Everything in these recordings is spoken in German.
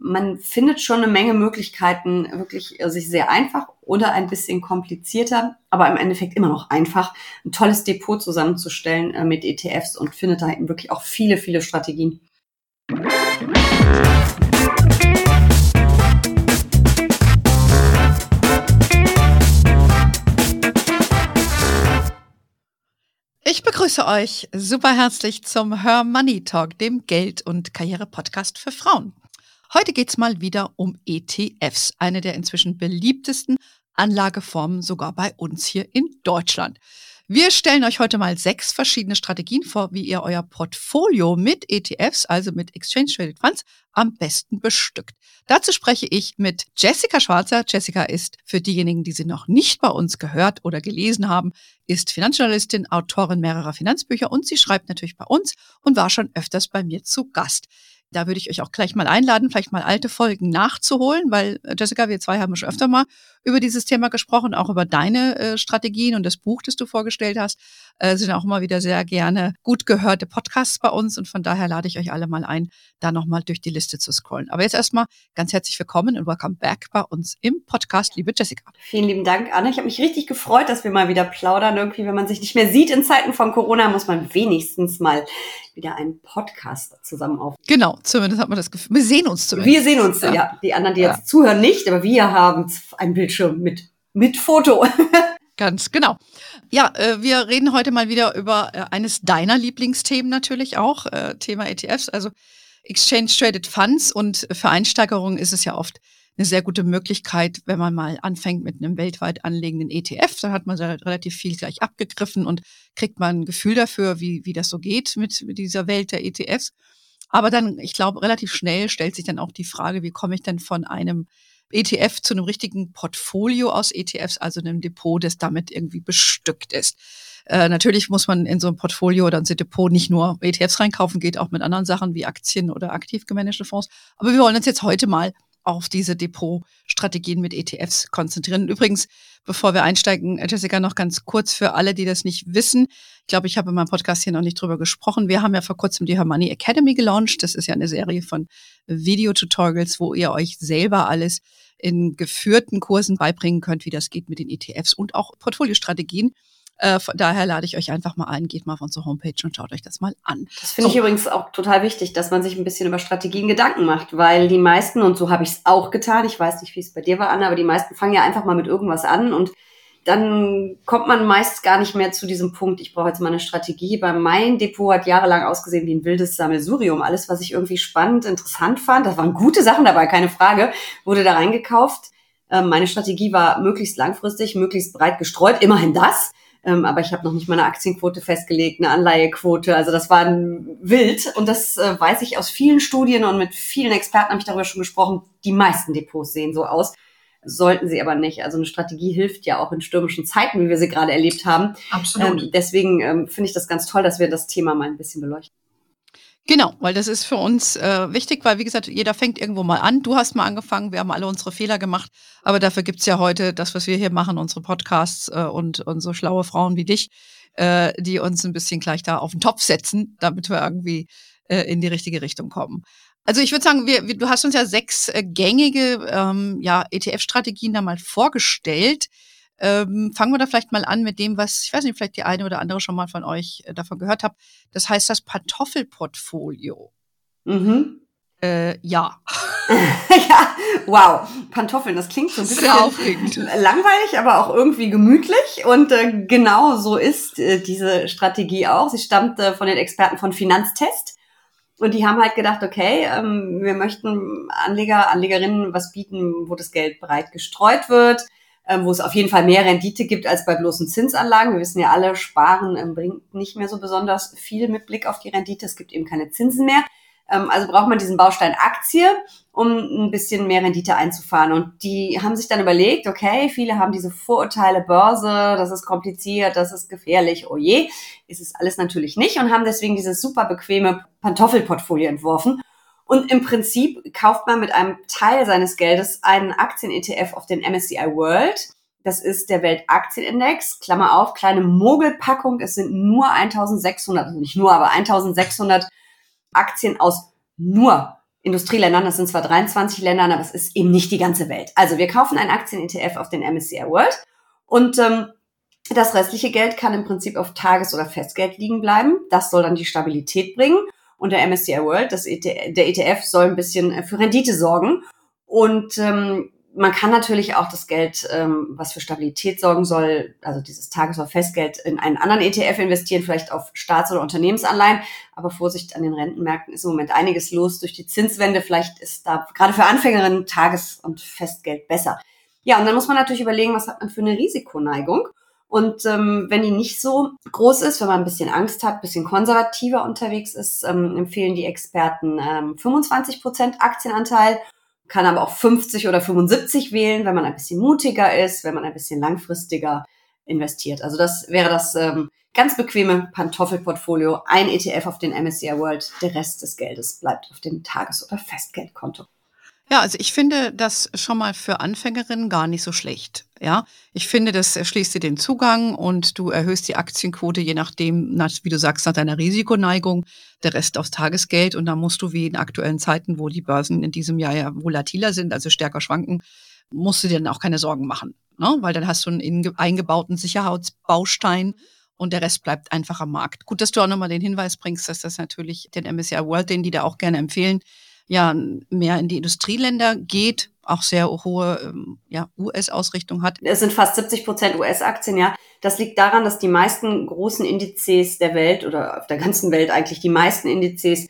man findet schon eine Menge Möglichkeiten, wirklich äh, sich sehr einfach oder ein bisschen komplizierter, aber im Endeffekt immer noch einfach, ein tolles Depot zusammenzustellen äh, mit ETFs und findet da eben wirklich auch viele, viele Strategien. Ich begrüße euch super herzlich zum Her Money Talk, dem Geld- und Karriere-Podcast für Frauen. Heute geht's mal wieder um ETFs, eine der inzwischen beliebtesten Anlageformen sogar bei uns hier in Deutschland. Wir stellen euch heute mal sechs verschiedene Strategien vor, wie ihr euer Portfolio mit ETFs, also mit Exchange Traded Funds, am besten bestückt. Dazu spreche ich mit Jessica Schwarzer. Jessica ist für diejenigen, die sie noch nicht bei uns gehört oder gelesen haben, ist Finanzjournalistin, Autorin mehrerer Finanzbücher und sie schreibt natürlich bei uns und war schon öfters bei mir zu Gast. Da würde ich euch auch gleich mal einladen, vielleicht mal alte Folgen nachzuholen, weil äh, Jessica, wir zwei haben schon öfter mal über dieses Thema gesprochen, auch über deine äh, Strategien und das Buch, das du vorgestellt hast, äh, sind auch immer wieder sehr gerne gut gehörte Podcasts bei uns und von daher lade ich euch alle mal ein, da nochmal durch die Liste zu scrollen. Aber jetzt erstmal ganz herzlich willkommen und welcome back bei uns im Podcast, liebe Jessica. Vielen lieben Dank, Anne. Ich habe mich richtig gefreut, dass wir mal wieder plaudern. Irgendwie, wenn man sich nicht mehr sieht in Zeiten von Corona, muss man wenigstens mal wieder einen Podcast zusammen auf. Genau, zumindest hat man das Gefühl. Wir sehen uns zumindest. Wir sehen uns, ja. ja. Die anderen, die ja. jetzt zuhören, nicht, aber wir haben ein Bildschirm mit, mit Foto. Ganz genau. Ja, äh, wir reden heute mal wieder über äh, eines deiner Lieblingsthemen natürlich auch, äh, Thema ETFs, also Exchange Traded Funds. Und für Einsteigerungen ist es ja oft eine sehr gute Möglichkeit, wenn man mal anfängt mit einem weltweit anlegenden ETF. Dann hat man relativ viel gleich abgegriffen und kriegt man ein Gefühl dafür, wie, wie das so geht mit, mit dieser Welt der ETFs. Aber dann, ich glaube, relativ schnell stellt sich dann auch die Frage, wie komme ich denn von einem ETF zu einem richtigen Portfolio aus ETFs, also einem Depot, das damit irgendwie bestückt ist. Äh, natürlich muss man in so ein Portfolio oder ein Depot nicht nur ETFs reinkaufen, geht auch mit anderen Sachen wie Aktien oder aktiv gemanagte Fonds. Aber wir wollen uns jetzt heute mal auf diese Depotstrategien mit ETFs konzentrieren. Übrigens, bevor wir einsteigen, Jessica, noch ganz kurz für alle, die das nicht wissen. Ich glaube, ich habe in meinem Podcast hier noch nicht drüber gesprochen. Wir haben ja vor kurzem die Hermoney Academy gelauncht. Das ist ja eine Serie von Videotutorials, wo ihr euch selber alles in geführten Kursen beibringen könnt, wie das geht mit den ETFs und auch Portfoliostrategien. Äh, von daher lade ich euch einfach mal ein, geht mal auf unsere Homepage und schaut euch das mal an. Das finde so. ich übrigens auch total wichtig, dass man sich ein bisschen über Strategien Gedanken macht, weil die meisten, und so habe ich es auch getan, ich weiß nicht, wie es bei dir war, Anna, aber die meisten fangen ja einfach mal mit irgendwas an und dann kommt man meist gar nicht mehr zu diesem Punkt, ich brauche jetzt mal eine Strategie. Bei mein Depot hat jahrelang ausgesehen wie ein wildes Sammelsurium. Alles, was ich irgendwie spannend, interessant fand, das waren gute Sachen dabei, keine Frage, wurde da reingekauft. Ähm, meine Strategie war möglichst langfristig, möglichst breit gestreut, immerhin das. Ähm, aber ich habe noch nicht mal eine Aktienquote festgelegt, eine Anleihequote. Also das war wild und das äh, weiß ich aus vielen Studien und mit vielen Experten habe ich darüber schon gesprochen. Die meisten Depots sehen so aus, sollten sie aber nicht. Also eine Strategie hilft ja auch in stürmischen Zeiten, wie wir sie gerade erlebt haben. Absolut. Ähm, deswegen ähm, finde ich das ganz toll, dass wir das Thema mal ein bisschen beleuchten. Genau, weil das ist für uns äh, wichtig, weil wie gesagt, jeder fängt irgendwo mal an. Du hast mal angefangen, wir haben alle unsere Fehler gemacht, aber dafür gibt's ja heute das, was wir hier machen, unsere Podcasts äh, und, und so schlaue Frauen wie dich, äh, die uns ein bisschen gleich da auf den Topf setzen, damit wir irgendwie äh, in die richtige Richtung kommen. Also ich würde sagen, wir, wir, du hast uns ja sechs äh, gängige ähm, ja, ETF-Strategien da mal vorgestellt. Ähm, fangen wir da vielleicht mal an mit dem, was, ich weiß nicht, vielleicht die eine oder andere schon mal von euch äh, davon gehört habt. Das heißt das Pantoffelportfolio. Mhm. Äh, ja. ja, wow. Pantoffeln, das klingt so ein bisschen aufregend. langweilig, aber auch irgendwie gemütlich. Und äh, genau so ist äh, diese Strategie auch. Sie stammt äh, von den Experten von Finanztest. Und die haben halt gedacht, okay, ähm, wir möchten Anleger, Anlegerinnen was bieten, wo das Geld breit gestreut wird wo es auf jeden Fall mehr Rendite gibt als bei bloßen Zinsanlagen. Wir wissen ja alle, Sparen ähm, bringt nicht mehr so besonders viel mit Blick auf die Rendite. Es gibt eben keine Zinsen mehr. Ähm, also braucht man diesen Baustein Aktie, um ein bisschen mehr Rendite einzufahren. Und die haben sich dann überlegt, okay, viele haben diese Vorurteile Börse, das ist kompliziert, das ist gefährlich, oh je, ist es alles natürlich nicht und haben deswegen dieses super bequeme Pantoffelportfolio entworfen. Und im Prinzip kauft man mit einem Teil seines Geldes einen Aktien-ETF auf den MSCI World. Das ist der Weltaktienindex. Klammer auf, kleine Mogelpackung. Es sind nur 1600, also nicht nur, aber 1600 Aktien aus nur Industrieländern. Das sind zwar 23 Ländern, aber es ist eben nicht die ganze Welt. Also wir kaufen einen Aktien-ETF auf den MSCI World und ähm, das restliche Geld kann im Prinzip auf Tages- oder Festgeld liegen bleiben. Das soll dann die Stabilität bringen. Und der MSCI World, das ETF, der ETF, soll ein bisschen äh, für Rendite sorgen. Und ähm, man kann natürlich auch das Geld, ähm, was für Stabilität sorgen soll, also dieses Tages- oder Festgeld, in einen anderen ETF investieren, vielleicht auf Staats- oder Unternehmensanleihen. Aber Vorsicht an den Rentenmärkten ist im Moment einiges los durch die Zinswende. Vielleicht ist da gerade für Anfängerinnen Tages- und Festgeld besser. Ja, und dann muss man natürlich überlegen, was hat man für eine Risikoneigung. Und ähm, wenn die nicht so groß ist, wenn man ein bisschen Angst hat, ein bisschen konservativer unterwegs ist, ähm, empfehlen die Experten ähm, 25 Prozent Aktienanteil kann aber auch 50 oder 75 wählen, wenn man ein bisschen mutiger ist, wenn man ein bisschen langfristiger investiert. Also das wäre das ähm, ganz bequeme Pantoffelportfolio. Ein ETF auf den MSCI World, der Rest des Geldes bleibt auf dem Tages- oder Festgeldkonto. Ja, also ich finde das schon mal für Anfängerinnen gar nicht so schlecht. Ja, ich finde, das erschließt dir den Zugang und du erhöhst die Aktienquote, je nachdem, nach, wie du sagst, nach deiner Risikoneigung, der Rest aufs Tagesgeld. Und da musst du wie in aktuellen Zeiten, wo die Börsen in diesem Jahr ja volatiler sind, also stärker schwanken, musst du dir dann auch keine Sorgen machen. Ne? Weil dann hast du einen eingebauten Sicherheitsbaustein und der Rest bleibt einfach am Markt. Gut, dass du auch nochmal den Hinweis bringst, dass das natürlich den MSCI World, den die da auch gerne empfehlen, ja mehr in die Industrieländer geht, auch sehr hohe ähm, ja, US-Ausrichtung hat. Es sind fast 70 Prozent US-Aktien, ja. Das liegt daran, dass die meisten großen Indizes der Welt oder auf der ganzen Welt eigentlich die meisten Indizes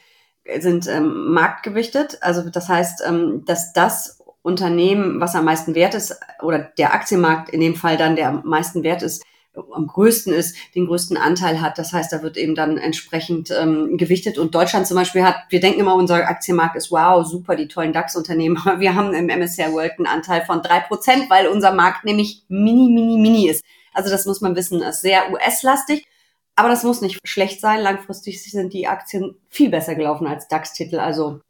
sind ähm, marktgewichtet. Also das heißt, ähm, dass das Unternehmen, was am meisten wert ist, oder der Aktienmarkt in dem Fall dann der am meisten wert ist, am größten ist, den größten Anteil hat. Das heißt, da wird eben dann entsprechend ähm, gewichtet. Und Deutschland zum Beispiel hat, wir denken immer, unser Aktienmarkt ist wow, super, die tollen DAX-Unternehmen. Wir haben im MSCI World einen Anteil von drei Prozent, weil unser Markt nämlich mini, mini, mini ist. Also das muss man wissen, ist sehr US-lastig. Aber das muss nicht schlecht sein. Langfristig sind die Aktien viel besser gelaufen als DAX-Titel. Also,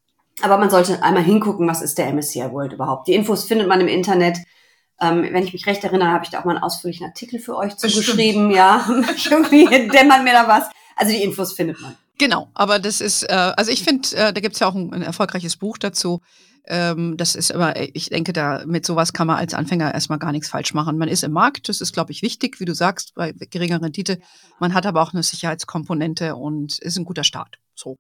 aber man sollte einmal hingucken, was ist der MSCI World überhaupt. Die Infos findet man im Internet. Ähm, wenn ich mich recht erinnere, habe ich da auch mal einen ausführlichen Artikel für euch zugeschrieben. Ja, irgendwie dämmert mir da was. Also die Infos findet man. Genau, aber das ist, äh, also ich finde, äh, da gibt es ja auch ein, ein, erfolgreiches Buch dazu. Ähm, das ist aber, ich denke, da mit sowas kann man als Anfänger erstmal gar nichts falsch machen. Man ist im Markt, das ist, glaube ich, wichtig, wie du sagst, bei geringer Rendite. Man hat aber auch eine Sicherheitskomponente und ist ein guter Start. So.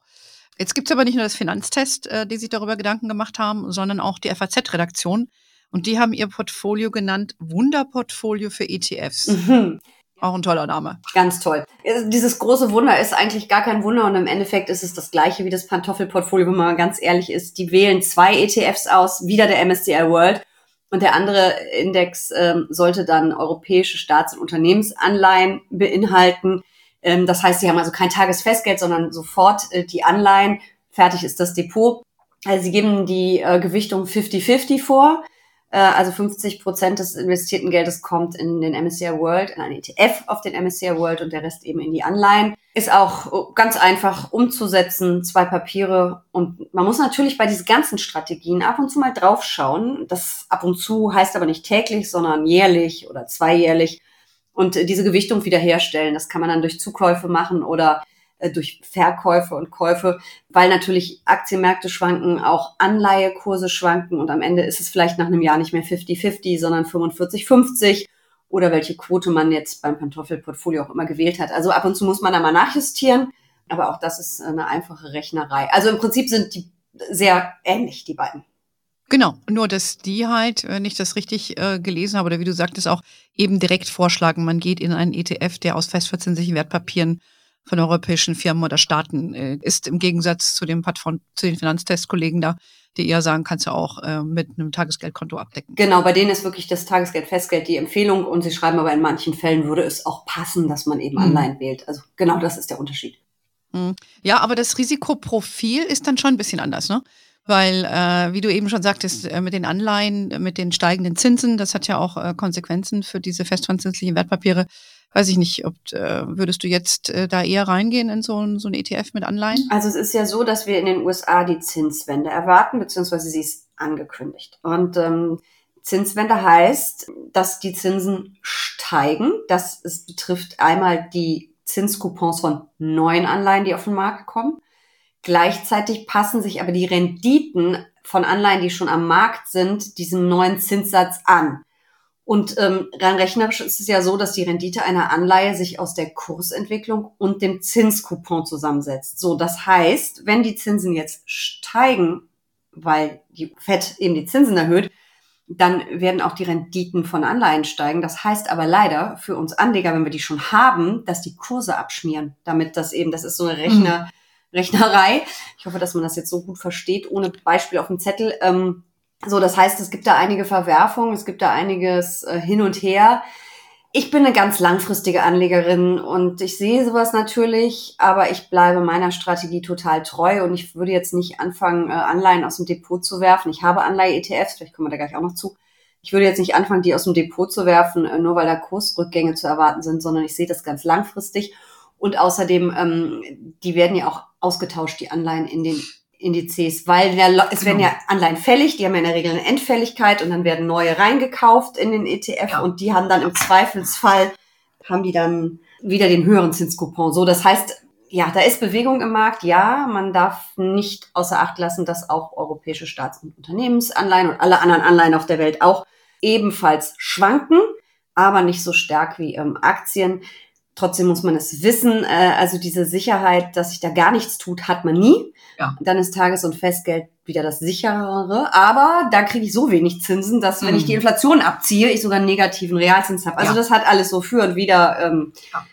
Jetzt gibt es aber nicht nur das Finanztest, äh, die sich darüber Gedanken gemacht haben, sondern auch die FAZ-Redaktion und die haben ihr Portfolio genannt Wunderportfolio für ETFs. Mhm. Auch ein toller Name. Ganz toll. Dieses große Wunder ist eigentlich gar kein Wunder und im Endeffekt ist es das gleiche wie das Pantoffelportfolio, wenn man ganz ehrlich ist. Die wählen zwei ETFs aus, wieder der MSCI World. Und der andere Index ähm, sollte dann europäische Staats- und Unternehmensanleihen beinhalten. Ähm, das heißt, sie haben also kein Tagesfestgeld, sondern sofort äh, die Anleihen. Fertig ist das Depot. Also sie geben die äh, Gewichtung 50-50 vor. Äh, also 50 Prozent des investierten Geldes kommt in den MSCI World, in einen ETF auf den MSCI World und der Rest eben in die Anleihen. Ist auch ganz einfach umzusetzen, zwei Papiere. Und man muss natürlich bei diesen ganzen Strategien ab und zu mal draufschauen. Das ab und zu heißt aber nicht täglich, sondern jährlich oder zweijährlich. Und diese Gewichtung wiederherstellen. Das kann man dann durch Zukäufe machen oder äh, durch Verkäufe und Käufe, weil natürlich Aktienmärkte schwanken, auch Anleihekurse schwanken und am Ende ist es vielleicht nach einem Jahr nicht mehr 50-50, sondern 45-50 oder welche Quote man jetzt beim Pantoffelportfolio auch immer gewählt hat. Also ab und zu muss man da mal nachjustieren, aber auch das ist eine einfache Rechnerei. Also im Prinzip sind die sehr ähnlich, die beiden. Genau, nur dass die halt, wenn ich das richtig äh, gelesen habe, oder wie du sagtest, auch eben direkt vorschlagen, man geht in einen ETF, der aus festverzinslichen Wertpapieren von europäischen Firmen oder Staaten äh, ist im Gegensatz zu dem Plattform, zu den Finanztestkollegen da, die eher sagen, kannst du auch äh, mit einem Tagesgeldkonto abdecken. Genau, bei denen ist wirklich das Tagesgeld, Festgeld die Empfehlung und sie schreiben aber in manchen Fällen würde es auch passen, dass man eben mhm. Anleihen wählt. Also genau das ist der Unterschied. Mhm. Ja, aber das Risikoprofil ist dann schon ein bisschen anders, ne? Weil, äh, wie du eben schon sagtest, äh, mit den Anleihen, mit den steigenden Zinsen, das hat ja auch äh, Konsequenzen für diese festverzinslichen Wertpapiere weiß ich nicht, ob äh, würdest du jetzt äh, da eher reingehen in so ein, so ein ETF mit Anleihen? Also es ist ja so, dass wir in den USA die Zinswende erwarten, beziehungsweise sie ist angekündigt. Und ähm, Zinswende heißt, dass die Zinsen steigen. Das es betrifft einmal die Zinscoupons von neuen Anleihen, die auf den Markt kommen. Gleichzeitig passen sich aber die Renditen von Anleihen, die schon am Markt sind, diesem neuen Zinssatz an. Und ähm, rein rechnerisch ist es ja so, dass die Rendite einer Anleihe sich aus der Kursentwicklung und dem Zinskupon zusammensetzt. So, das heißt, wenn die Zinsen jetzt steigen, weil die FED eben die Zinsen erhöht, dann werden auch die Renditen von Anleihen steigen. Das heißt aber leider für uns Anleger, wenn wir die schon haben, dass die Kurse abschmieren, damit das eben, das ist so eine Rechner, Rechnerei. Ich hoffe, dass man das jetzt so gut versteht, ohne Beispiel auf dem Zettel. Ähm, so, das heißt, es gibt da einige Verwerfungen, es gibt da einiges äh, hin und her. Ich bin eine ganz langfristige Anlegerin und ich sehe sowas natürlich, aber ich bleibe meiner Strategie total treu und ich würde jetzt nicht anfangen, äh, Anleihen aus dem Depot zu werfen. Ich habe Anleihe-ETFs, vielleicht kommen wir da gleich auch noch zu. Ich würde jetzt nicht anfangen, die aus dem Depot zu werfen, äh, nur weil da Kursrückgänge zu erwarten sind, sondern ich sehe das ganz langfristig. Und außerdem, ähm, die werden ja auch ausgetauscht, die Anleihen in den Indizes, weil ja, es werden ja Anleihen fällig, die haben ja in der Regel eine Endfälligkeit und dann werden neue reingekauft in den ETF ja. und die haben dann im Zweifelsfall, haben die dann wieder den höheren Zinskupon. So, das heißt, ja, da ist Bewegung im Markt. Ja, man darf nicht außer Acht lassen, dass auch europäische Staats- und Unternehmensanleihen und alle anderen Anleihen auf der Welt auch ebenfalls schwanken, aber nicht so stark wie ähm, Aktien. Trotzdem muss man es wissen. Äh, also diese Sicherheit, dass sich da gar nichts tut, hat man nie. Ja. Dann ist Tages- und Festgeld wieder das sicherere. Aber da kriege ich so wenig Zinsen, dass wenn ich die mhm. Inflation abziehe, ich sogar einen negativen Realzins habe. Also ja. das hat alles so für und wieder. Ähm, ja.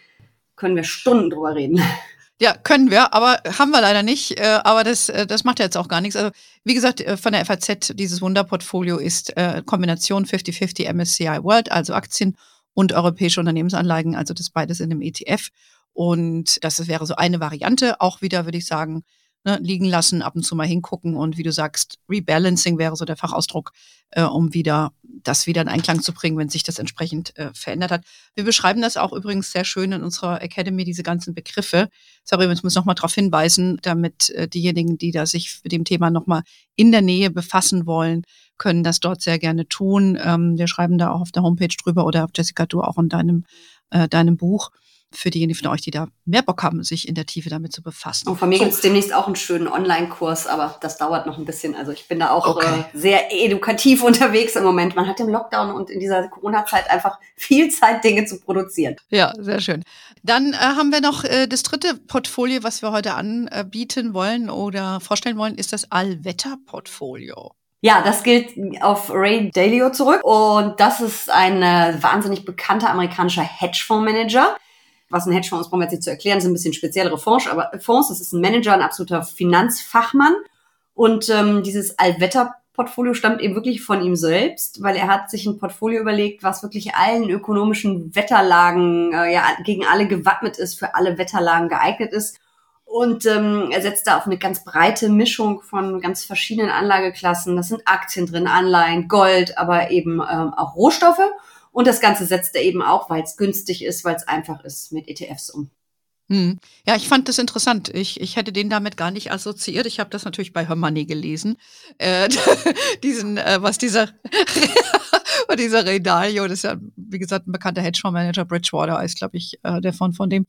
Können wir Stunden drüber reden. Ja, können wir, aber haben wir leider nicht. Äh, aber das, äh, das macht ja jetzt auch gar nichts. Also, wie gesagt, von der FAZ, dieses Wunderportfolio ist Kombination 50-50 MSCI World, also Aktien und europäische Unternehmensanleigen, also das beides in einem ETF. Und das wäre so eine Variante. Auch wieder, würde ich sagen, ne, liegen lassen, ab und zu mal hingucken und wie du sagst, Rebalancing wäre so der Fachausdruck, äh, um wieder das wieder in Einklang zu bringen, wenn sich das entsprechend äh, verändert hat. Wir beschreiben das auch übrigens sehr schön in unserer Academy, diese ganzen Begriffe. Sorry, wir müssen noch mal darauf hinweisen, damit äh, diejenigen, die da sich mit dem Thema noch mal in der Nähe befassen wollen, können das dort sehr gerne tun. Ähm, wir schreiben da auch auf der Homepage drüber oder Jessica, du auch in deinem, äh, deinem Buch für diejenigen von euch, die da mehr Bock haben, sich in der Tiefe damit zu befassen. Und von mir so. gibt es demnächst auch einen schönen Online-Kurs, aber das dauert noch ein bisschen. Also ich bin da auch okay. äh, sehr edukativ unterwegs im Moment. Man hat im Lockdown und in dieser Corona-Zeit einfach viel Zeit, Dinge zu produzieren. Ja, sehr schön. Dann äh, haben wir noch äh, das dritte Portfolio, was wir heute anbieten wollen oder vorstellen wollen, ist das Allwetter-Portfolio. Ja, das gilt auf Ray Dalio zurück und das ist ein äh, wahnsinnig bekannter amerikanischer Hedgefondsmanager was ein Hedgefonds ist, brauchen wir jetzt nicht zu erklären, das sind ein bisschen speziellere Fonds, aber Fonds, das ist ein Manager, ein absoluter Finanzfachmann. Und ähm, dieses Allwetter-Portfolio stammt eben wirklich von ihm selbst, weil er hat sich ein Portfolio überlegt, was wirklich allen ökonomischen Wetterlagen, äh, ja, gegen alle gewappnet ist, für alle Wetterlagen geeignet ist. Und ähm, er setzt da auf eine ganz breite Mischung von ganz verschiedenen Anlageklassen. Das sind Aktien drin, Anleihen, Gold, aber eben ähm, auch Rohstoffe. Und das Ganze setzt er eben auch, weil es günstig ist, weil es einfach ist, mit ETFs um. Hm. Ja, ich fand das interessant. Ich, ich hätte den damit gar nicht assoziiert. Ich habe das natürlich bei Hermanni gelesen. Äh, diesen, äh, was dieser, dieser Ray Dalio, das ist ja, wie gesagt, ein bekannter Hedgefondsmanager, Bridgewater ist, glaube ich, äh, der von, von dem.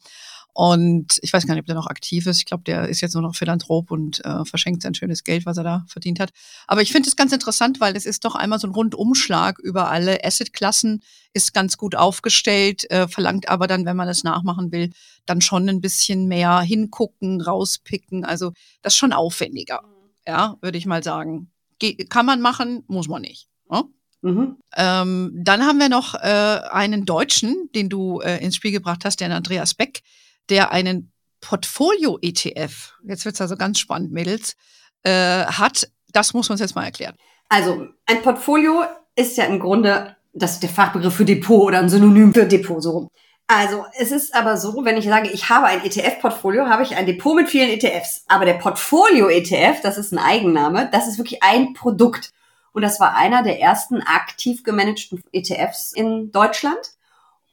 Und ich weiß gar nicht, ob der noch aktiv ist. Ich glaube, der ist jetzt nur noch Philanthrop und äh, verschenkt sein schönes Geld, was er da verdient hat. Aber ich finde es ganz interessant, weil es ist doch einmal so ein Rundumschlag über alle Assetklassen, ist ganz gut aufgestellt, äh, verlangt aber dann, wenn man das nachmachen will, dann schon ein bisschen mehr hingucken, rauspicken. Also das ist schon aufwendiger, ja, würde ich mal sagen. Ge kann man machen, muss man nicht. Ne? Mhm. Ähm, dann haben wir noch äh, einen Deutschen, den du äh, ins Spiel gebracht hast, den Andreas Beck der einen Portfolio-ETF, jetzt wird's also ganz spannend, Mädels, äh, hat. Das muss man uns jetzt mal erklären. Also ein Portfolio ist ja im Grunde das ist der Fachbegriff für Depot oder ein Synonym für Depot so rum. Also es ist aber so, wenn ich sage, ich habe ein ETF-Portfolio, habe ich ein Depot mit vielen ETFs. Aber der Portfolio-ETF, das ist ein Eigenname, das ist wirklich ein Produkt. Und das war einer der ersten aktiv gemanagten ETFs in Deutschland.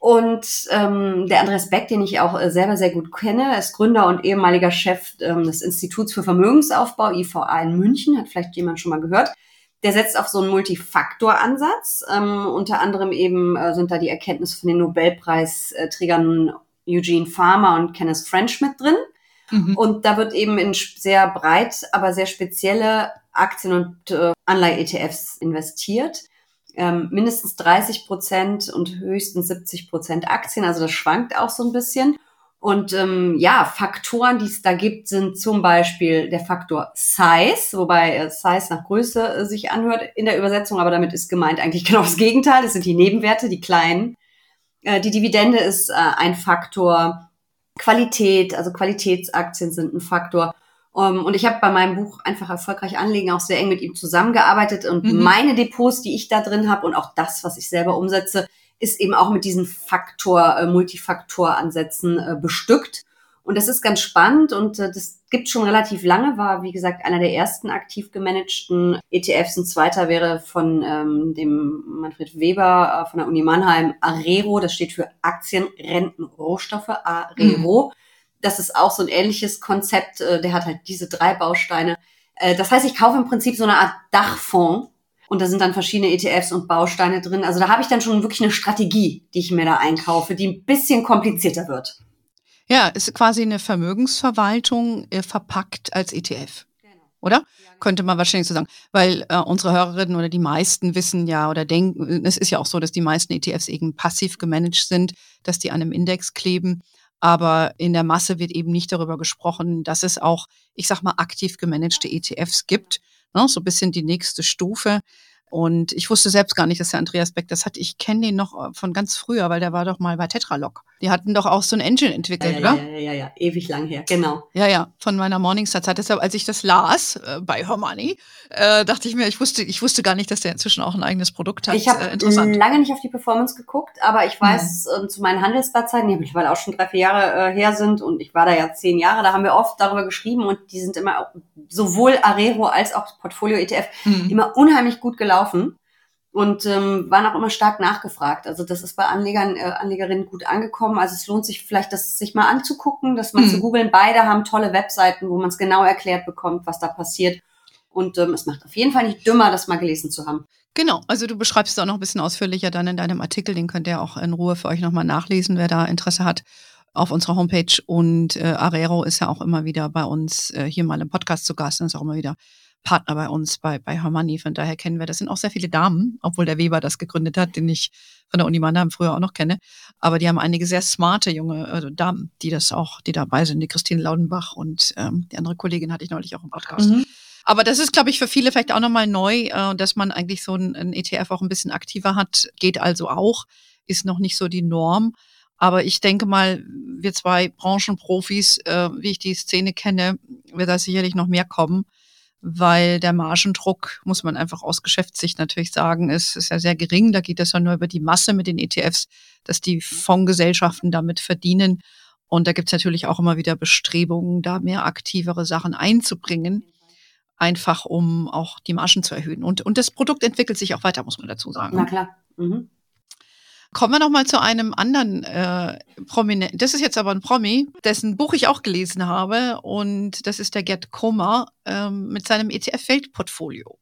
Und ähm, der Andreas Beck, den ich auch äh, selber sehr gut kenne, ist Gründer und ehemaliger Chef ähm, des Instituts für Vermögensaufbau, IVA in München, hat vielleicht jemand schon mal gehört. Der setzt auf so einen Multifaktor-Ansatz. Ähm, unter anderem eben äh, sind da die Erkenntnisse von den Nobelpreisträgern Eugene Farmer und Kenneth French mit drin. Mhm. Und da wird eben in sehr breit, aber sehr spezielle Aktien und äh, Anleihe-ETFs investiert. Ähm, mindestens 30 Prozent und höchstens 70 Prozent Aktien. Also das schwankt auch so ein bisschen. Und ähm, ja, Faktoren, die es da gibt, sind zum Beispiel der Faktor Size, wobei äh, Size nach Größe äh, sich anhört in der Übersetzung, aber damit ist gemeint eigentlich genau das Gegenteil. Das sind die Nebenwerte, die kleinen. Äh, die Dividende ist äh, ein Faktor. Qualität, also Qualitätsaktien sind ein Faktor. Um, und ich habe bei meinem Buch einfach erfolgreich anlegen auch sehr eng mit ihm zusammengearbeitet und mhm. meine Depots, die ich da drin habe und auch das, was ich selber umsetze, ist eben auch mit diesen Faktor, äh, Multifaktor-Ansätzen äh, bestückt. Und das ist ganz spannend und äh, das gibt schon relativ lange, war wie gesagt einer der ersten aktiv gemanagten ETFs. Ein zweiter wäre von ähm, dem Manfred Weber äh, von der Uni Mannheim, Arero, das steht für Aktien, Renten, Rohstoffe, Arero. Mhm. Das ist auch so ein ähnliches Konzept, äh, der hat halt diese drei Bausteine. Äh, das heißt, ich kaufe im Prinzip so eine Art Dachfonds und da sind dann verschiedene ETFs und Bausteine drin. Also da habe ich dann schon wirklich eine Strategie, die ich mir da einkaufe, die ein bisschen komplizierter wird. Ja, ist quasi eine Vermögensverwaltung äh, verpackt als ETF. Genau. Oder? Könnte man wahrscheinlich so sagen. Weil äh, unsere Hörerinnen oder die meisten wissen ja oder denken, es ist ja auch so, dass die meisten ETFs eben passiv gemanagt sind, dass die an einem Index kleben. Aber in der Masse wird eben nicht darüber gesprochen, dass es auch, ich sag mal, aktiv gemanagte ETFs gibt ne, so ein bisschen die nächste Stufe. Und ich wusste selbst gar nicht, dass der Andreas Beck das hat. Ich kenne den noch äh, von ganz früher, weil der war doch mal bei Tetralog. Die hatten doch auch so ein Engine entwickelt, ja, ja, oder? Ja, ja, ja, ja, ewig lang her, genau. Ja, ja, von meiner Morningstar-Zeit. Deshalb, als ich das las äh, bei Hermione, äh, dachte ich mir, ich wusste, ich wusste gar nicht, dass der inzwischen auch ein eigenes Produkt hat. Ich habe äh, lange nicht auf die Performance geguckt, aber ich weiß mhm. äh, zu meinen Handelsblattzeiten, die mittlerweile auch schon drei, vier Jahre äh, her sind und ich war da ja zehn Jahre, da haben wir oft darüber geschrieben und die sind immer auch, sowohl Arero als auch Portfolio ETF mhm. immer unheimlich gut gelaufen und ähm, waren auch immer stark nachgefragt. Also das ist bei Anlegern, äh, Anlegerinnen gut angekommen. Also es lohnt sich vielleicht, das sich mal anzugucken, das mal mhm. zu googeln. Beide haben tolle Webseiten, wo man es genau erklärt bekommt, was da passiert. Und ähm, es macht auf jeden Fall nicht dümmer, das mal gelesen zu haben. Genau, also du beschreibst es auch noch ein bisschen ausführlicher dann in deinem Artikel, den könnt ihr auch in Ruhe für euch nochmal nachlesen, wer da Interesse hat auf unserer Homepage. Und äh, Arero ist ja auch immer wieder bei uns äh, hier mal im Podcast zu Gast und ist auch immer wieder Partner bei uns, bei, bei Hermanni. Von daher kennen wir das. sind auch sehr viele Damen, obwohl der Weber das gegründet hat, den ich von der Uni Mannheim früher auch noch kenne. Aber die haben einige sehr smarte junge also Damen, die das auch, die dabei sind. Die Christine Laudenbach und ähm, die andere Kollegin hatte ich neulich auch im Podcast. Mhm. Aber das ist, glaube ich, für viele vielleicht auch nochmal neu, äh, dass man eigentlich so ein, ein ETF auch ein bisschen aktiver hat. Geht also auch, ist noch nicht so die Norm. Aber ich denke mal, wir zwei Branchenprofis, äh, wie ich die Szene kenne, wird da sicherlich noch mehr kommen weil der Margendruck, muss man einfach aus Geschäftssicht natürlich sagen, ist, ist ja sehr gering. Da geht es ja nur über die Masse mit den ETFs, dass die Fondsgesellschaften damit verdienen. Und da gibt es natürlich auch immer wieder Bestrebungen, da mehr aktivere Sachen einzubringen, einfach um auch die Margen zu erhöhen. Und, und das Produkt entwickelt sich auch weiter, muss man dazu sagen. Na klar. Mhm. Kommen wir noch mal zu einem anderen äh, Prominenten. Das ist jetzt aber ein Promi, dessen Buch ich auch gelesen habe. Und das ist der Gerd Kommer ähm, mit seinem ETF-Weltportfolio.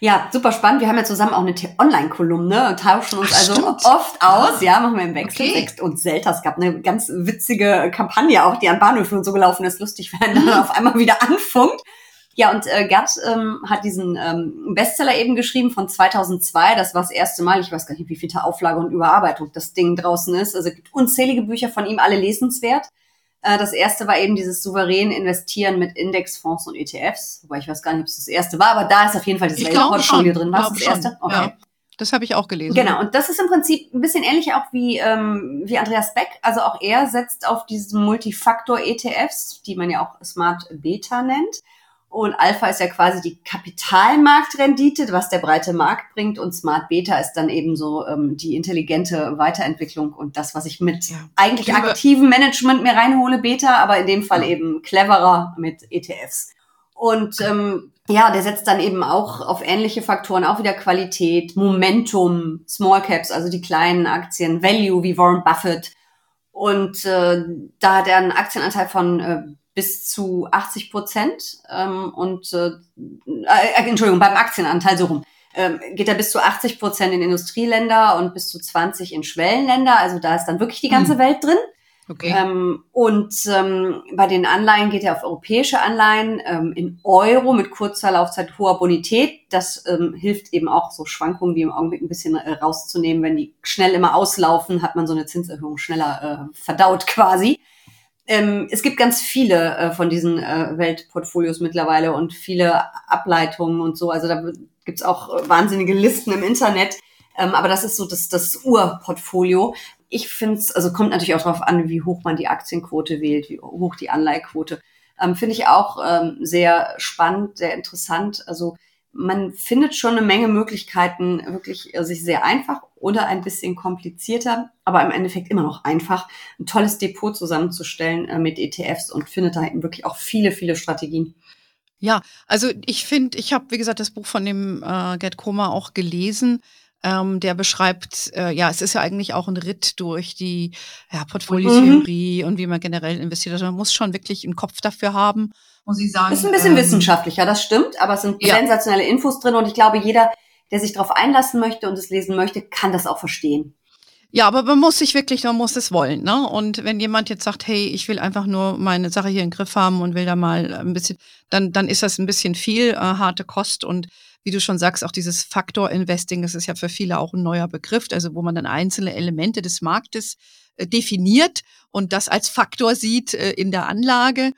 Ja, super spannend. Wir haben ja zusammen auch eine Online-Kolumne und tauschen uns Ach, also stimmt. oft aus. Ja, machen wir im Wechsel. Okay. Und Selta, es gab eine ganz witzige Kampagne auch, die an Bahnhöfen und so gelaufen ist. Lustig, wenn dann auf einmal wieder anfunkt. Ja, und äh, Gerd ähm, hat diesen ähm, Bestseller eben geschrieben von 2002. Das war das erste Mal. Ich weiß gar nicht, wie viel Auflage und Überarbeitung das Ding draußen ist. Also es gibt unzählige Bücher von ihm, alle lesenswert. Äh, das erste war eben dieses souverän Investieren mit Indexfonds und ETFs. Wobei ich weiß gar nicht, ob es das erste war, aber da ist auf jeden Fall dieses Portfolio drin. Was das erste? Okay. Ja. Das habe ich auch gelesen. Genau, und das ist im Prinzip ein bisschen ähnlich auch wie, ähm, wie Andreas Beck. Also auch er setzt auf diese Multifaktor-ETFs, die man ja auch Smart Beta nennt. Und Alpha ist ja quasi die Kapitalmarktrendite, was der breite Markt bringt. Und Smart Beta ist dann eben so ähm, die intelligente Weiterentwicklung und das, was ich mit ja. eigentlich Liebe. aktivem Management mir reinhole, Beta, aber in dem Fall eben cleverer mit ETFs. Und ähm, ja, der setzt dann eben auch auf ähnliche Faktoren, auch wieder Qualität, Momentum, Small Caps, also die kleinen Aktien, Value wie Warren Buffett. Und äh, da hat er einen Aktienanteil von äh, bis zu 80 Prozent ähm, und äh, äh, Entschuldigung, beim Aktienanteil so rum. Ähm, geht er bis zu 80 Prozent in Industrieländer und bis zu 20 in Schwellenländer. Also da ist dann wirklich die ganze mhm. Welt drin. Okay. Ähm, und ähm, bei den Anleihen geht er auf europäische Anleihen ähm, in Euro mit kurzer Laufzeit, hoher Bonität. Das ähm, hilft eben auch, so Schwankungen wie im Augenblick ein bisschen äh, rauszunehmen. Wenn die schnell immer auslaufen, hat man so eine Zinserhöhung schneller äh, verdaut quasi. Ähm, es gibt ganz viele äh, von diesen äh, Weltportfolios mittlerweile und viele Ableitungen und so. Also da gibt's auch äh, wahnsinnige Listen im Internet. Ähm, aber das ist so das, das Urportfolio ich finde es, also kommt natürlich auch darauf an, wie hoch man die Aktienquote wählt, wie hoch die Anleihquote. Ähm, finde ich auch ähm, sehr spannend, sehr interessant. Also man findet schon eine Menge Möglichkeiten, wirklich äh, sich sehr einfach oder ein bisschen komplizierter, aber im Endeffekt immer noch einfach, ein tolles Depot zusammenzustellen äh, mit ETFs und findet da eben wirklich auch viele, viele Strategien. Ja, also ich finde, ich habe, wie gesagt, das Buch von dem äh, Gerd Koma auch gelesen. Ähm, der beschreibt, äh, ja, es ist ja eigentlich auch ein Ritt durch die ja, Portfoliotheorie mhm. und wie man generell investiert. Also man muss schon wirklich einen Kopf dafür haben, muss ich sagen. Ist ein bisschen ähm, wissenschaftlicher, das stimmt, aber es sind ja. sensationelle Infos drin und ich glaube, jeder, der sich darauf einlassen möchte und es lesen möchte, kann das auch verstehen. Ja, aber man muss sich wirklich, man muss es wollen. Ne? Und wenn jemand jetzt sagt, hey, ich will einfach nur meine Sache hier im Griff haben und will da mal ein bisschen, dann, dann ist das ein bisschen viel äh, harte Kost und wie du schon sagst, auch dieses Faktor Investing, das ist ja für viele auch ein neuer Begriff, also wo man dann einzelne Elemente des Marktes äh, definiert und das als Faktor sieht äh, in der Anlage.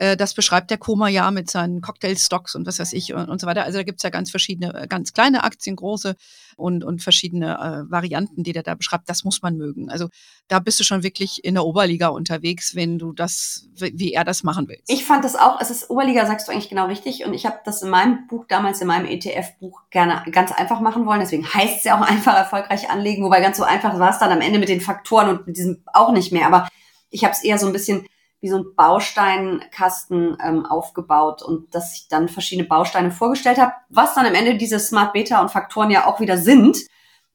Äh, das beschreibt der Koma ja mit seinen Cocktailstocks und was weiß ich und, und so weiter. Also da gibt's ja ganz verschiedene, äh, ganz kleine Aktien, große und, und verschiedene äh, Varianten, die der da beschreibt. Das muss man mögen. Also da bist du schon wirklich in der Oberliga unterwegs, wenn du das, wie er das machen willst. Ich fand das auch, es ist Oberliga, sagst du eigentlich genau richtig. Und ich habe das in meinem Buch, damals in meinem ETF-Buch, gerne ganz einfach machen wollen. Deswegen heißt es ja auch einfach erfolgreich anlegen. Wobei ganz so einfach war es dann am Ende mit den Faktoren und mit diesem auch nicht mehr. Aber ich habe es eher so ein bisschen wie so ein Bausteinkasten ähm, aufgebaut und dass ich dann verschiedene Bausteine vorgestellt habe, was dann am Ende diese Smart Beta und Faktoren ja auch wieder sind,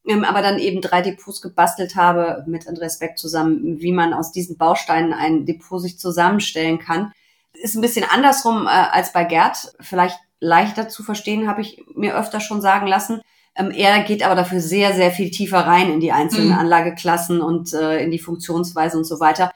ähm, aber dann eben drei Depots gebastelt habe mit Andreas Beck zusammen, wie man aus diesen Bausteinen ein Depot sich zusammenstellen kann. Ist ein bisschen andersrum äh, als bei Gerd, vielleicht leichter zu verstehen, habe ich mir öfter schon sagen lassen. Ähm, er geht aber dafür sehr, sehr viel tiefer rein in die einzelnen mhm. Anlageklassen und äh, in die Funktionsweise und so weiter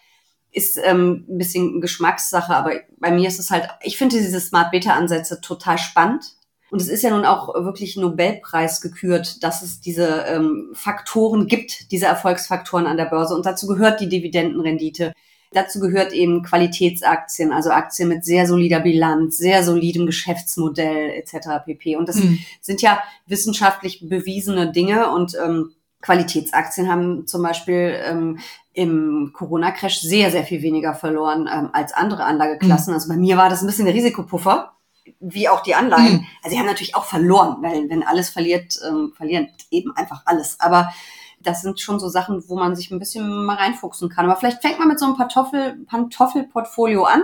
ist ähm, ein bisschen Geschmackssache, aber bei mir ist es halt, ich finde diese Smart Beta Ansätze total spannend. Und es ist ja nun auch wirklich Nobelpreis gekürt, dass es diese ähm, Faktoren gibt, diese Erfolgsfaktoren an der Börse. Und dazu gehört die Dividendenrendite. Dazu gehört eben Qualitätsaktien, also Aktien mit sehr solider Bilanz, sehr solidem Geschäftsmodell etc. pp. Und das mhm. sind ja wissenschaftlich bewiesene Dinge und ähm, Qualitätsaktien haben zum Beispiel ähm, im Corona-Crash sehr, sehr viel weniger verloren ähm, als andere Anlageklassen. Mhm. Also bei mir war das ein bisschen ein Risikopuffer, wie auch die Anleihen. Mhm. Also sie haben natürlich auch verloren, weil wenn alles verliert, ähm, verlieren eben einfach alles. Aber das sind schon so Sachen, wo man sich ein bisschen mal reinfuchsen kann. Aber vielleicht fängt man mit so einem Pantoffel, Pantoffelportfolio an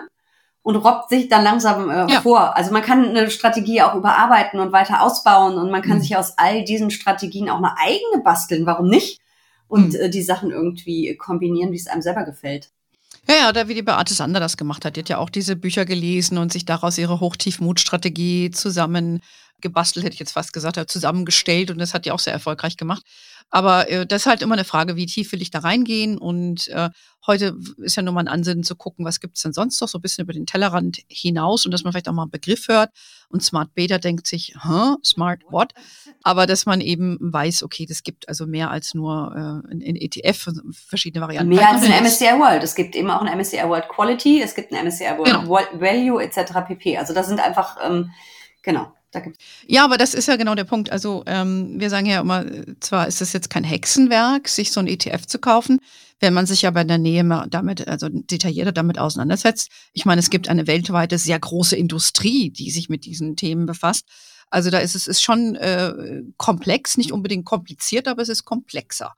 und robbt sich dann langsam äh, ja. vor. Also man kann eine Strategie auch überarbeiten und weiter ausbauen und man kann mhm. sich aus all diesen Strategien auch eine eigene basteln. Warum nicht? Und mhm. äh, die Sachen irgendwie kombinieren, wie es einem selber gefällt. Ja, ja, da wie die Beate Sander das gemacht hat. Die hat ja auch diese Bücher gelesen und sich daraus ihre Hochtiefmutstrategie zusammen gebastelt, hätte ich jetzt fast gesagt, zusammengestellt und das hat die auch sehr erfolgreich gemacht. Aber äh, das ist halt immer eine Frage, wie tief will ich da reingehen? Und äh, heute ist ja nur mal ein Ansinnen zu gucken, was gibt's denn sonst noch so ein bisschen über den Tellerrand hinaus und dass man vielleicht auch mal einen Begriff hört. Und Smart Beta denkt sich, huh, Smart what? Aber dass man eben weiß, okay, das gibt also mehr als nur äh, in ETF, verschiedene Varianten. Mehr als ein MSCI World. Es gibt eben auch ein MSCI World Quality, es gibt ein MSCI World genau. Value etc. pp. Also das sind einfach, ähm, genau. Ja, aber das ist ja genau der Punkt. Also ähm, wir sagen ja immer, zwar ist es jetzt kein Hexenwerk, sich so ein ETF zu kaufen, wenn man sich aber in der Nähe mal damit, also detaillierter damit auseinandersetzt. Ich meine, es gibt eine weltweite sehr große Industrie, die sich mit diesen Themen befasst. Also da ist es ist schon äh, komplex, nicht unbedingt kompliziert, aber es ist komplexer.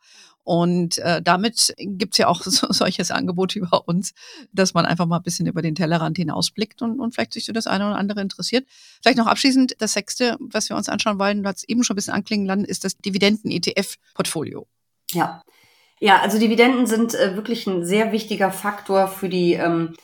Und äh, damit gibt's ja auch so, solches Angebot bei uns, dass man einfach mal ein bisschen über den Tellerrand hinausblickt und, und vielleicht sich so das eine oder andere interessiert. Vielleicht noch abschließend, das sechste, was wir uns anschauen wollen, du hast eben schon ein bisschen anklingen lassen, ist das Dividenden-ETF-Portfolio. Ja. Ja, also Dividenden sind äh, wirklich ein sehr wichtiger Faktor für die ähm,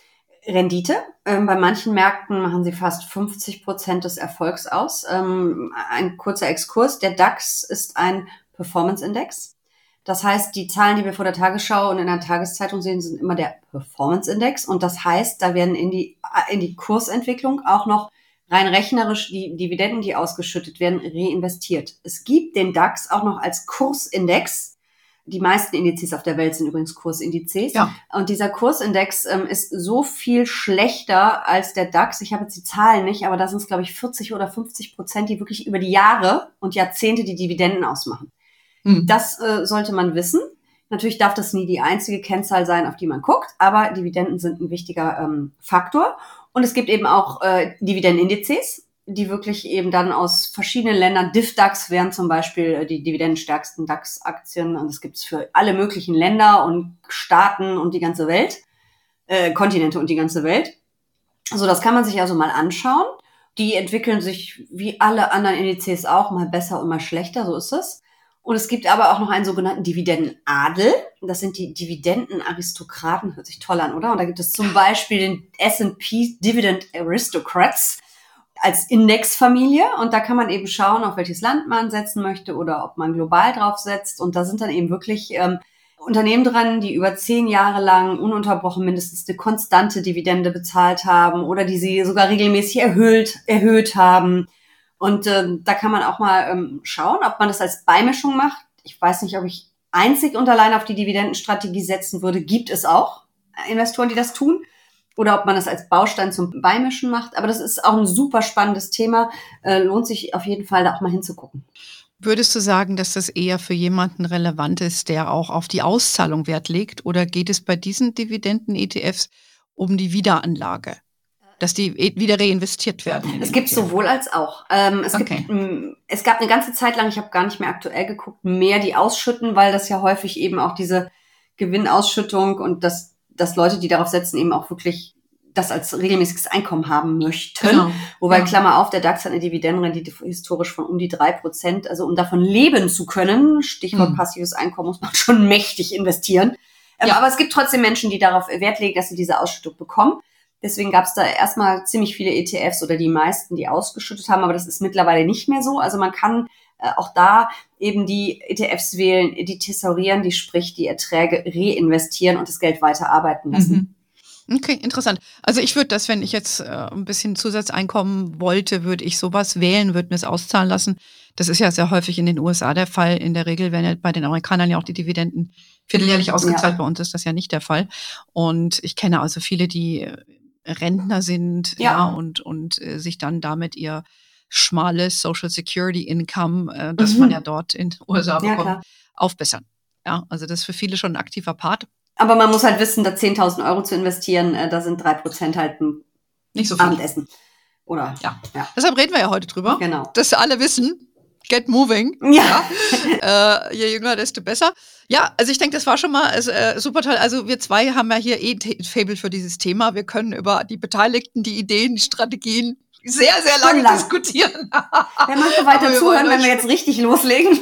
Rendite. Ähm, bei manchen Märkten machen sie fast 50 Prozent des Erfolgs aus. Ähm, ein kurzer Exkurs. Der DAX ist ein Performance Index. Das heißt, die Zahlen, die wir vor der Tagesschau und in der Tageszeitung sehen, sind immer der Performance Index. Und das heißt, da werden in die, in die Kursentwicklung auch noch rein rechnerisch die Dividenden, die ausgeschüttet werden, reinvestiert. Es gibt den DAX auch noch als Kursindex. Die meisten Indizes auf der Welt sind übrigens Kursindizes. Ja. Und dieser Kursindex ähm, ist so viel schlechter als der DAX. Ich habe jetzt die Zahlen nicht, aber da sind es, glaube ich, 40 oder 50 Prozent, die wirklich über die Jahre und Jahrzehnte die Dividenden ausmachen. Mhm. Das äh, sollte man wissen. Natürlich darf das nie die einzige Kennzahl sein, auf die man guckt, aber Dividenden sind ein wichtiger ähm, Faktor. Und es gibt eben auch äh, Dividendenindizes, die wirklich eben dann aus verschiedenen Ländern, DIF-DAX wären zum Beispiel äh, die dividendenstärksten DAX-Aktien und das gibt's für alle möglichen Länder und Staaten und die ganze Welt, äh, Kontinente und die ganze Welt. So, das kann man sich also mal anschauen. Die entwickeln sich wie alle anderen Indizes auch mal besser und mal schlechter, so ist es. Und es gibt aber auch noch einen sogenannten Dividendenadel. Das sind die Dividendenaristokraten. Hört sich toll an, oder? Und da gibt es zum Beispiel den S&P Dividend Aristocrats als Indexfamilie. Und da kann man eben schauen, auf welches Land man setzen möchte oder ob man global drauf setzt. Und da sind dann eben wirklich ähm, Unternehmen dran, die über zehn Jahre lang ununterbrochen mindestens eine konstante Dividende bezahlt haben oder die sie sogar regelmäßig erhöht, erhöht haben und äh, da kann man auch mal ähm, schauen, ob man das als Beimischung macht. Ich weiß nicht, ob ich einzig und allein auf die Dividendenstrategie setzen würde. Gibt es auch Investoren, die das tun? Oder ob man das als Baustein zum Beimischen macht. Aber das ist auch ein super spannendes Thema. Äh, lohnt sich auf jeden Fall, da auch mal hinzugucken. Würdest du sagen, dass das eher für jemanden relevant ist, der auch auf die Auszahlung Wert legt? Oder geht es bei diesen Dividenden-ETFs um die Wiederanlage? Dass die wieder reinvestiert werden. Es gibt sowohl als auch. Ähm, es, okay. gibt, es gab eine ganze Zeit lang, ich habe gar nicht mehr aktuell geguckt, mehr die ausschütten, weil das ja häufig eben auch diese Gewinnausschüttung und dass, dass Leute, die darauf setzen, eben auch wirklich das als regelmäßiges Einkommen haben möchten. Genau. Wobei, ja. Klammer auf, der DAX hat eine Dividendenrendite historisch von um die drei Prozent. Also um davon leben zu können, Stichwort mhm. passives Einkommen, muss man schon mächtig investieren. Ähm, ja. Aber es gibt trotzdem Menschen, die darauf Wert legen, dass sie diese Ausschüttung bekommen. Deswegen gab es da erstmal ziemlich viele ETFs oder die meisten, die ausgeschüttet haben, aber das ist mittlerweile nicht mehr so. Also man kann äh, auch da eben die ETFs wählen, die thesaurieren, die sprich die Erträge reinvestieren und das Geld weiter arbeiten lassen. Mhm. Okay, interessant. Also ich würde das, wenn ich jetzt äh, ein bisschen Zusatzeinkommen wollte, würde ich sowas wählen, würde mir es auszahlen lassen. Das ist ja sehr häufig in den USA der Fall. In der Regel werden ja bei den Amerikanern ja auch die Dividenden vierteljährlich ausgezahlt. Ja. Bei uns ist das ja nicht der Fall. Und ich kenne also viele, die Rentner sind ja. ja und, und äh, sich dann damit ihr schmales Social Security Income, äh, das mhm. man ja dort in USA bekommt, ja, aufbessern. Ja, also das ist für viele schon ein aktiver Part. Aber man muss halt wissen, da 10.000 Euro zu investieren, äh, da sind drei Prozent halt ein nicht so viel. Abendessen. Oder? Ja. ja. Deshalb reden wir ja heute drüber. Genau. Dass alle wissen, get moving. Ja. ja. Äh, je jünger, desto besser. Ja, also ich denke, das war schon mal äh, super toll. Also wir zwei haben ja hier eh ein Fable für dieses Thema. Wir können über die Beteiligten, die Ideen, die Strategien sehr, sehr lange lang. diskutieren. Wer möchte weiter zuhören, wenn wir jetzt richtig loslegen?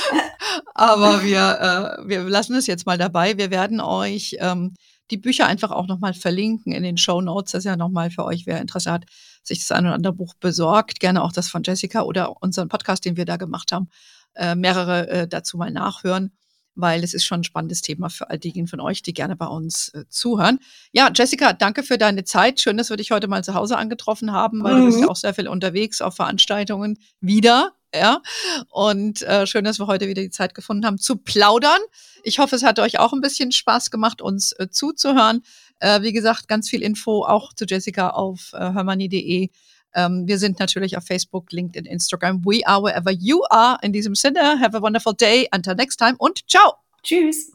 Aber wir, äh, wir lassen es jetzt mal dabei. Wir werden euch ähm, die Bücher einfach auch nochmal verlinken in den Show Notes. Das ist ja nochmal für euch, wer Interesse hat, sich das ein oder andere Buch besorgt. Gerne auch das von Jessica oder unseren Podcast, den wir da gemacht haben. Äh, mehrere äh, dazu mal nachhören weil es ist schon ein spannendes Thema für all diejenigen von euch, die gerne bei uns äh, zuhören. Ja, Jessica, danke für deine Zeit. Schön, dass wir dich heute mal zu Hause angetroffen haben, weil mhm. du bist ja mhm. auch sehr viel unterwegs auf Veranstaltungen wieder. Ja, und äh, schön, dass wir heute wieder die Zeit gefunden haben zu plaudern. Ich hoffe, es hat euch auch ein bisschen Spaß gemacht, uns äh, zuzuhören. Äh, wie gesagt, ganz viel Info auch zu Jessica auf äh, hörmani.de. Ähm, wir sind natürlich auf Facebook, LinkedIn, Instagram. We are wherever you are. In diesem Sinne, have a wonderful day. Until next time und ciao. Tschüss.